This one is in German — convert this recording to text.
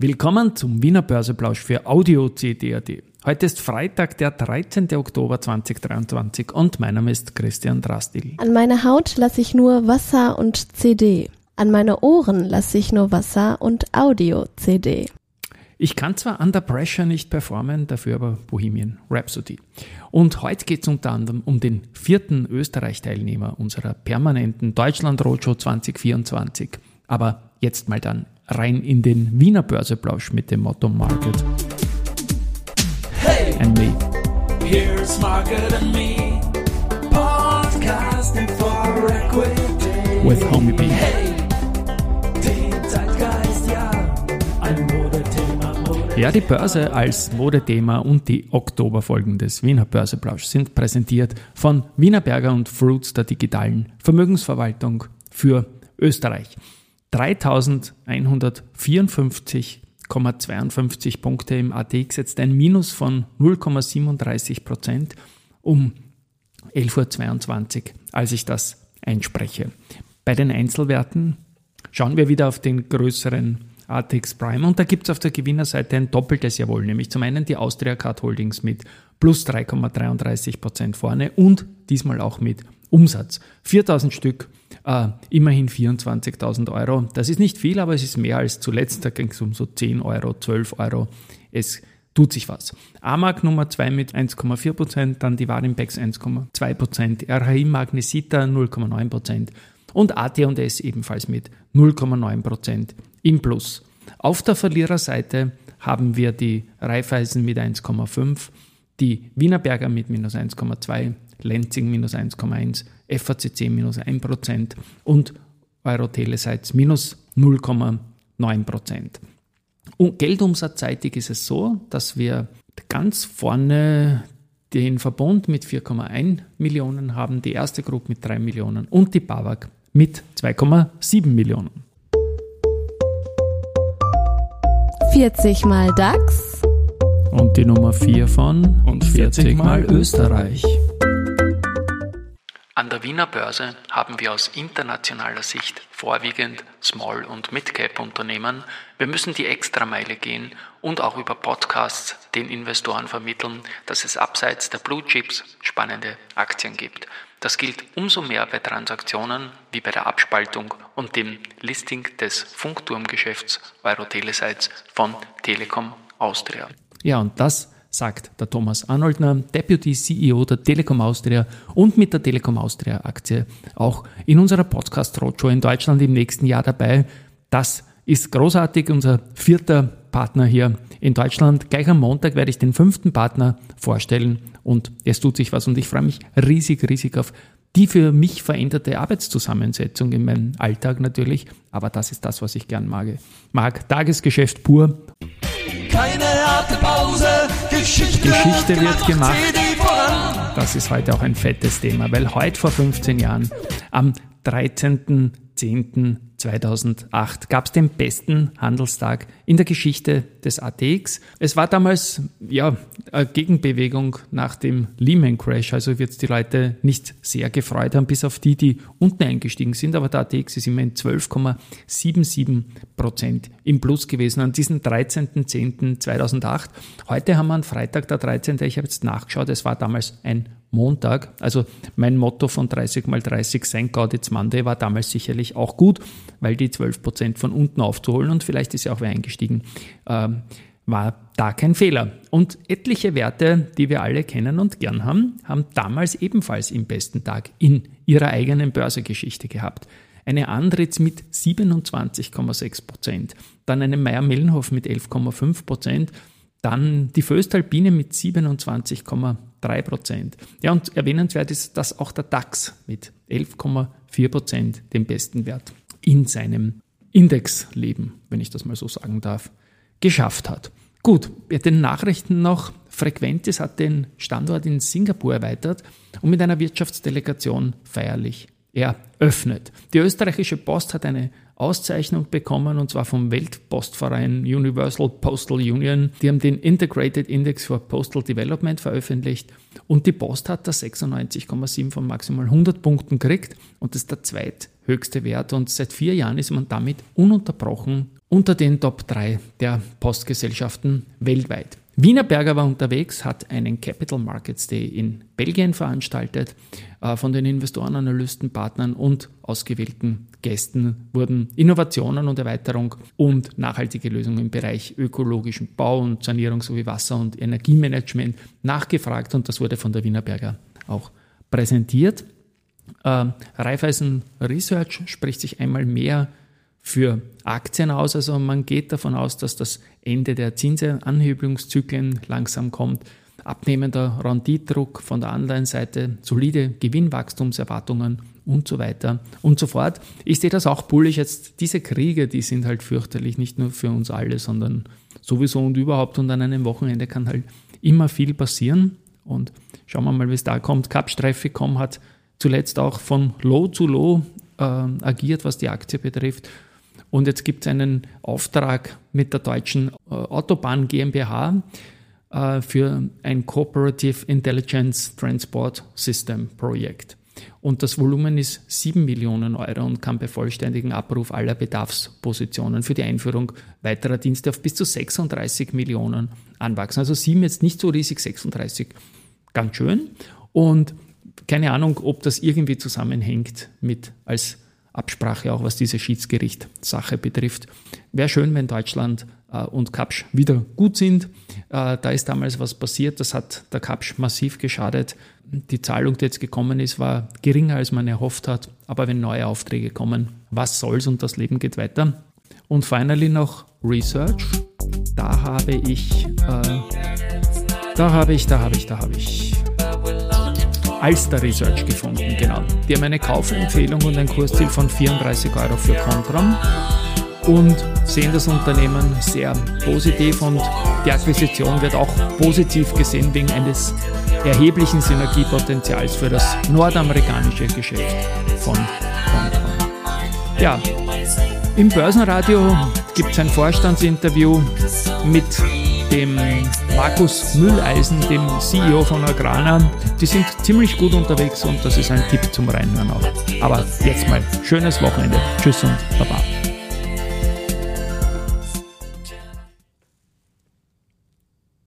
Willkommen zum Wiener Börseplausch für Audio CD.at. Heute ist Freitag, der 13. Oktober 2023 und mein Name ist Christian Drastil. An meine Haut lasse ich nur Wasser und CD. An meine Ohren lasse ich nur Wasser und Audio-CD. Ich kann zwar Under Pressure nicht performen, dafür aber Bohemian Rhapsody. Und heute geht es unter anderem um den vierten Österreich-Teilnehmer unserer permanenten Deutschland Roadshow 2024. Aber jetzt mal dann rein in den Wiener Börseplausch mit dem Motto Market hey, and Me. Here's Market and Me, podcasting for equity. With Homie B. Hey, Zeitgeist, ja, ein Modethema, Modethema. Ja, die Börse als Modethema und die Oktoberfolgen des Wiener Börseplausch sind präsentiert von Wiener Berger und Fruits der digitalen Vermögensverwaltung für Österreich. 3154,52 Punkte im ATX, jetzt ein Minus von 0,37 Prozent um 11.22 Uhr, als ich das einspreche. Bei den Einzelwerten schauen wir wieder auf den größeren ATX Prime und da gibt es auf der Gewinnerseite ein doppeltes Jawohl, nämlich zum einen die Austria Card Holdings mit plus 3,33 Prozent vorne und diesmal auch mit Umsatz. 4000 Stück äh, immerhin 24.000 Euro. Das ist nicht viel, aber es ist mehr als zuletzt. Da ging es um so 10 Euro, 12 Euro. Es tut sich was. AMAG Nummer 2 mit 1,4%, Prozent, dann die Warimpex 1,2%, Prozent, RHI Magnesita 0,9 Prozent und AT&S ebenfalls mit 0,9 Prozent im Plus. Auf der Verliererseite haben wir die Raiffeisen mit 1,5%, die Wienerberger mit minus 1,2%, Lenzing minus 1,1%, FACC minus 1% und Eurotelesites minus 0,9%. Und geldumsatzseitig ist es so, dass wir ganz vorne den Verbund mit 4,1 Millionen haben, die erste Gruppe mit 3 Millionen und die BAWAG mit 2,7 Millionen. 40 mal DAX. Und die Nummer 4 von und 40 mal Österreich. An der Wiener Börse haben wir aus internationaler Sicht vorwiegend Small- und Mid-Cap-Unternehmen. Wir müssen die Extrameile gehen und auch über Podcasts den Investoren vermitteln, dass es abseits der Blue Chips spannende Aktien gibt. Das gilt umso mehr bei Transaktionen wie bei der Abspaltung und dem Listing des Funkturmgeschäfts Eurotelesites von Telekom Austria. Ja, und das sagt der Thomas Arnoldner, Deputy CEO der Telekom Austria und mit der Telekom Austria Aktie auch in unserer Podcast Roadshow in Deutschland im nächsten Jahr dabei. Das ist großartig, unser vierter Partner hier in Deutschland. Gleich am Montag werde ich den fünften Partner vorstellen und es tut sich was und ich freue mich riesig, riesig auf die für mich veränderte Arbeitszusammensetzung in meinem Alltag natürlich, aber das ist das, was ich gern mag. Mag Tagesgeschäft pur. Geschichte, Geschichte wird gemacht. Das ist heute auch ein fettes Thema, weil heute vor 15 Jahren, am 13. 10.2008 gab es den besten Handelstag in der Geschichte des ATX. Es war damals ja eine Gegenbewegung nach dem Lehman Crash, also wird die Leute nicht sehr gefreut haben, bis auf die, die unten eingestiegen sind. Aber der ATX ist immerhin 12,77 Prozent im Plus gewesen an diesem 13.10.2008. Heute haben wir einen Freitag, der 13. Ich habe jetzt nachgeschaut, es war damals ein Montag. Also mein Motto von 30 mal 30 St. Gauditz Monday war damals sicherlich auch gut, weil die 12 Prozent von unten aufzuholen und vielleicht ist ja auch wer eingestiegen, äh, war da kein Fehler. Und etliche Werte, die wir alle kennen und gern haben, haben damals ebenfalls im besten Tag in ihrer eigenen Börsegeschichte gehabt. Eine Andritz mit 27,6 Prozent, dann eine Meier-Mellenhof mit 11,5 Prozent, dann die Föstalpine mit 27,3 Prozent. Ja, und erwähnenswert ist, dass auch der DAX mit 11,4 Prozent den besten Wert in seinem Indexleben, wenn ich das mal so sagen darf, geschafft hat. Gut, bei den Nachrichten noch. Frequentis hat den Standort in Singapur erweitert und mit einer Wirtschaftsdelegation feierlich eröffnet. Die österreichische Post hat eine Auszeichnung bekommen und zwar vom Weltpostverein Universal Postal Union. Die haben den Integrated Index for Postal Development veröffentlicht und die Post hat da 96,7 von maximal 100 Punkten gekriegt und das ist der zweithöchste Wert und seit vier Jahren ist man damit ununterbrochen unter den Top 3 der Postgesellschaften weltweit. Wienerberger war unterwegs, hat einen Capital Markets Day in Belgien veranstaltet. Äh, von den Investoren, Analysten, Partnern und ausgewählten Gästen wurden Innovationen und Erweiterung und nachhaltige Lösungen im Bereich ökologischen Bau und Sanierung sowie Wasser- und Energiemanagement nachgefragt und das wurde von der Wienerberger auch präsentiert. Äh, Raiffeisen Research spricht sich einmal mehr für Aktien aus. Also man geht davon aus, dass das Ende der Zinsanhebungszyklen langsam kommt. Abnehmender Renditdruck von der Anleihenseite, solide Gewinnwachstumserwartungen und so weiter und so fort. Ich sehe das auch bullig jetzt. Diese Kriege, die sind halt fürchterlich, nicht nur für uns alle, sondern sowieso und überhaupt. Und an einem Wochenende kann halt immer viel passieren. Und schauen wir mal, wie es da kommt. Capstreife.com hat zuletzt auch von Low zu Low äh, agiert, was die Aktie betrifft. Und jetzt gibt es einen Auftrag mit der deutschen äh, Autobahn GmbH äh, für ein Cooperative Intelligence Transport System Projekt. Und das Volumen ist 7 Millionen Euro und kann bei vollständigen Abruf aller Bedarfspositionen für die Einführung weiterer Dienste auf bis zu 36 Millionen anwachsen. Also 7 jetzt nicht so riesig, 36 ganz schön. Und keine Ahnung, ob das irgendwie zusammenhängt mit als Absprache, auch was diese Schiedsgerichtssache betrifft. Wäre schön, wenn Deutschland äh, und Kapsch wieder gut sind. Äh, da ist damals was passiert, das hat der Kapsch massiv geschadet. Die Zahlung, die jetzt gekommen ist, war geringer, als man erhofft hat. Aber wenn neue Aufträge kommen, was soll's und das Leben geht weiter. Und finally noch Research. Da habe ich, äh, da habe ich, da habe ich, da habe ich Alster Research gefunden, genau. Die haben eine Kaufempfehlung und ein Kursziel von 34 Euro für Contram und sehen das Unternehmen sehr positiv und die Akquisition wird auch positiv gesehen wegen eines erheblichen Synergiepotenzials für das nordamerikanische Geschäft von Contram. Ja, im Börsenradio gibt es ein Vorstandsinterview mit dem Markus Mülleisen, dem CEO von Agrana. Die sind ziemlich gut unterwegs und das ist ein Tipp zum Reinhören auch. Aber jetzt mal schönes Wochenende. Tschüss und Baba.